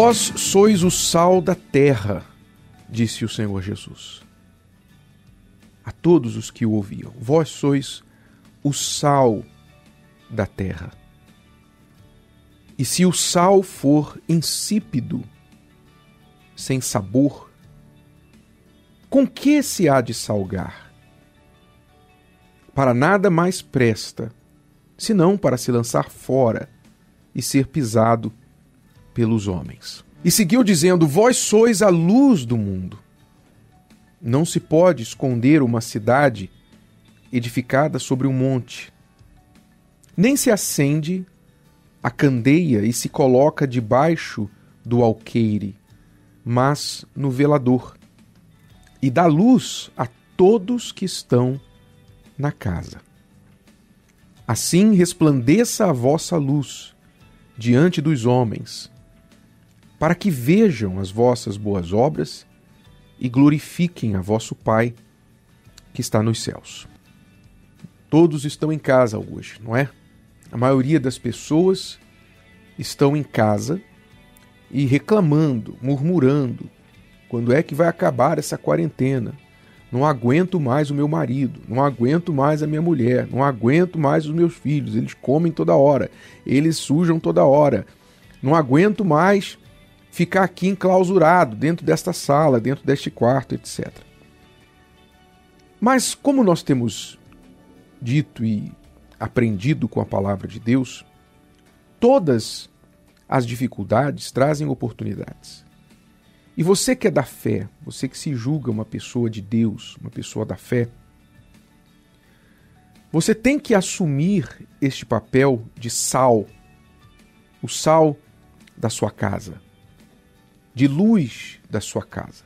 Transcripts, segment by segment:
Vós sois o sal da terra, disse o Senhor Jesus. A todos os que o ouviam: Vós sois o sal da terra. E se o sal for insípido, sem sabor, com que se há de salgar? Para nada mais presta, senão para se lançar fora e ser pisado pelos homens. E seguiu dizendo: Vós sois a luz do mundo. Não se pode esconder uma cidade edificada sobre um monte. Nem se acende a candeia e se coloca debaixo do alqueire, mas no velador, e dá luz a todos que estão na casa. Assim resplandeça a vossa luz diante dos homens, para que vejam as vossas boas obras e glorifiquem a vosso Pai que está nos céus. Todos estão em casa hoje, não é? A maioria das pessoas estão em casa e reclamando, murmurando: quando é que vai acabar essa quarentena? Não aguento mais o meu marido, não aguento mais a minha mulher, não aguento mais os meus filhos, eles comem toda hora, eles sujam toda hora. Não aguento mais ficar aqui enclausurado dentro desta sala, dentro deste quarto, etc. Mas como nós temos dito e aprendido com a palavra de Deus, todas as dificuldades trazem oportunidades. E você que é da fé, você que se julga uma pessoa de Deus, uma pessoa da fé, você tem que assumir este papel de sal, o sal da sua casa, de luz da sua casa.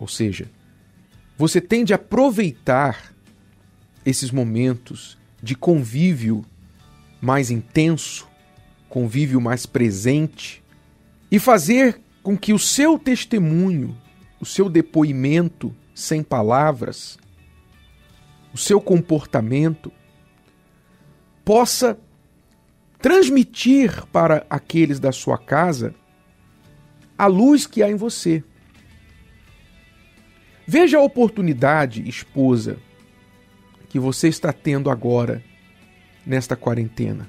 Ou seja, você tem de aproveitar esses momentos de convívio mais intenso, convívio mais presente e fazer com que o seu testemunho, o seu depoimento sem palavras, o seu comportamento possa transmitir para aqueles da sua casa a luz que há em você. Veja a oportunidade, esposa, que você está tendo agora nesta quarentena.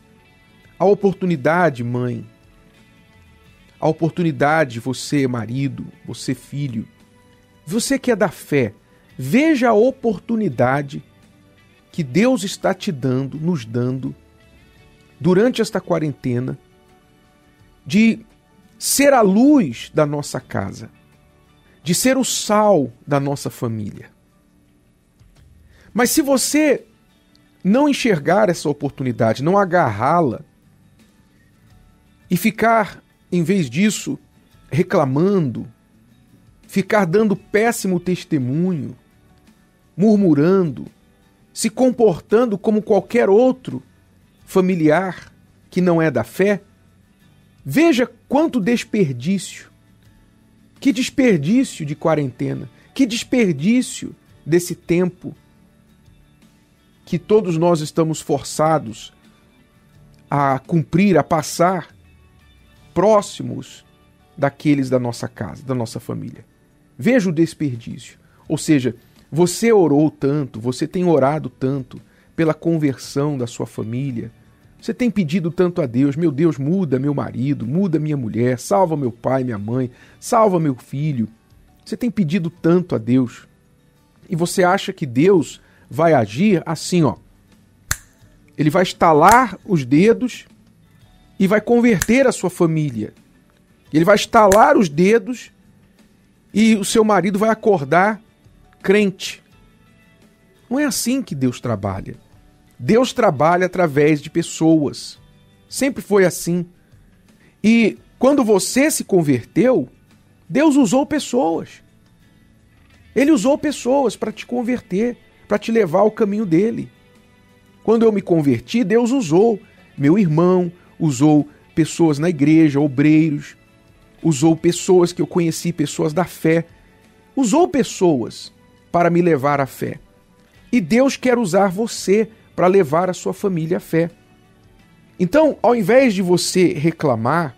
A oportunidade, mãe. A oportunidade, você, marido, você, filho. Você que é da fé, veja a oportunidade que Deus está te dando, nos dando, durante esta quarentena, de ser a luz da nossa casa, de ser o sal da nossa família. Mas se você não enxergar essa oportunidade, não agarrá-la e ficar, em vez disso, reclamando, ficar dando péssimo testemunho, murmurando, se comportando como qualquer outro familiar que não é da fé, Veja quanto desperdício. Que desperdício de quarentena. Que desperdício desse tempo que todos nós estamos forçados a cumprir, a passar próximos daqueles da nossa casa, da nossa família. Veja o desperdício. Ou seja, você orou tanto, você tem orado tanto pela conversão da sua família, você tem pedido tanto a Deus, meu Deus, muda meu marido, muda minha mulher, salva meu pai, minha mãe, salva meu filho. Você tem pedido tanto a Deus. E você acha que Deus vai agir assim, ó. Ele vai estalar os dedos e vai converter a sua família. Ele vai estalar os dedos e o seu marido vai acordar crente. Não é assim que Deus trabalha. Deus trabalha através de pessoas. Sempre foi assim. E quando você se converteu, Deus usou pessoas. Ele usou pessoas para te converter, para te levar ao caminho dele. Quando eu me converti, Deus usou meu irmão, usou pessoas na igreja, obreiros, usou pessoas que eu conheci, pessoas da fé, usou pessoas para me levar à fé. E Deus quer usar você para levar a sua família à fé. Então, ao invés de você reclamar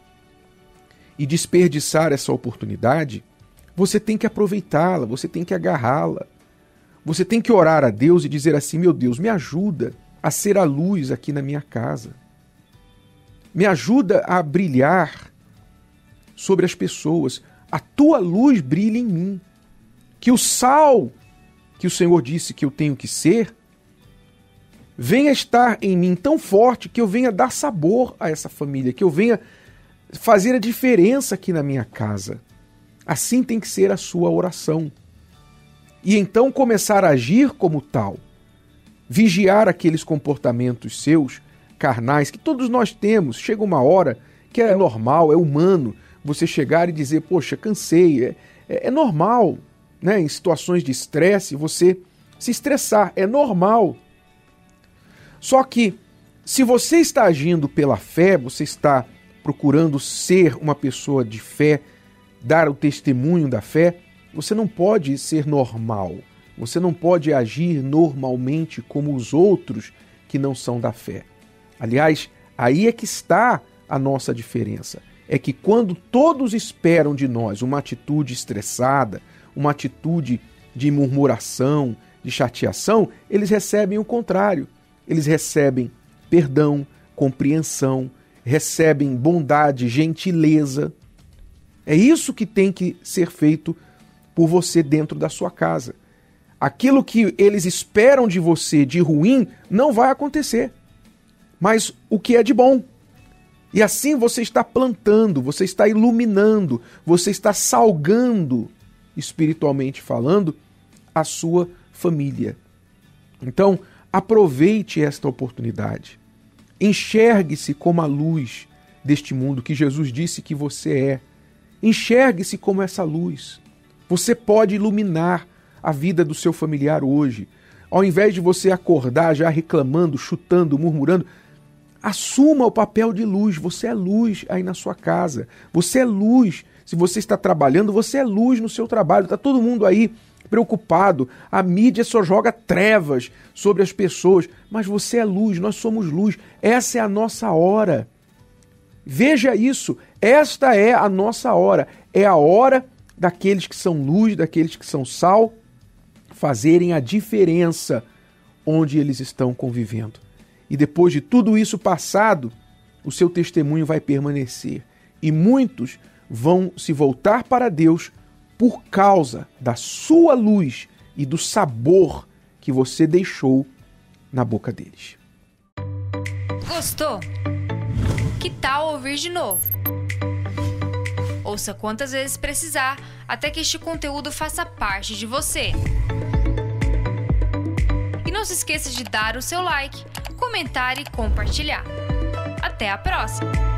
e desperdiçar essa oportunidade, você tem que aproveitá-la, você tem que agarrá-la. Você tem que orar a Deus e dizer assim: meu Deus, me ajuda a ser a luz aqui na minha casa. Me ajuda a brilhar sobre as pessoas. A tua luz brilha em mim. Que o sal que o Senhor disse que eu tenho que ser venha estar em mim tão forte que eu venha dar sabor a essa família, que eu venha fazer a diferença aqui na minha casa. Assim tem que ser a sua oração. E então começar a agir como tal. Vigiar aqueles comportamentos seus, carnais, que todos nós temos. Chega uma hora que é normal, é humano, você chegar e dizer, poxa, cansei. É, é, é normal, né? Em situações de estresse, você se estressar. É normal. Só que, se você está agindo pela fé, você está procurando ser uma pessoa de fé, dar o testemunho da fé, você não pode ser normal. Você não pode agir normalmente como os outros que não são da fé. Aliás, aí é que está a nossa diferença. É que quando todos esperam de nós uma atitude estressada, uma atitude de murmuração, de chateação, eles recebem o contrário. Eles recebem perdão, compreensão, recebem bondade, gentileza. É isso que tem que ser feito por você dentro da sua casa. Aquilo que eles esperam de você de ruim não vai acontecer. Mas o que é de bom. E assim você está plantando, você está iluminando, você está salgando, espiritualmente falando, a sua família. Então, aproveite esta oportunidade. Enxergue-se como a luz deste mundo que Jesus disse que você é. Enxergue-se como essa luz. Você pode iluminar a vida do seu familiar hoje. Ao invés de você acordar já reclamando, chutando, murmurando, assuma o papel de luz. Você é luz aí na sua casa. Você é luz. Se você está trabalhando, você é luz no seu trabalho. Está todo mundo aí preocupado. A mídia só joga trevas sobre as pessoas, mas você é luz, nós somos luz. Essa é a nossa hora. Veja isso, esta é a nossa hora. É a hora daqueles que são luz, daqueles que são sal, fazerem a diferença onde eles estão convivendo. E depois de tudo isso passado, o seu testemunho vai permanecer. E muitos vão se voltar para Deus por causa da sua luz e do sabor que você deixou na boca deles. Gostou? Que tal ouvir de novo? Ouça quantas vezes precisar até que este conteúdo faça parte de você. E não se esqueça de dar o seu like, comentar e compartilhar. Até a próxima!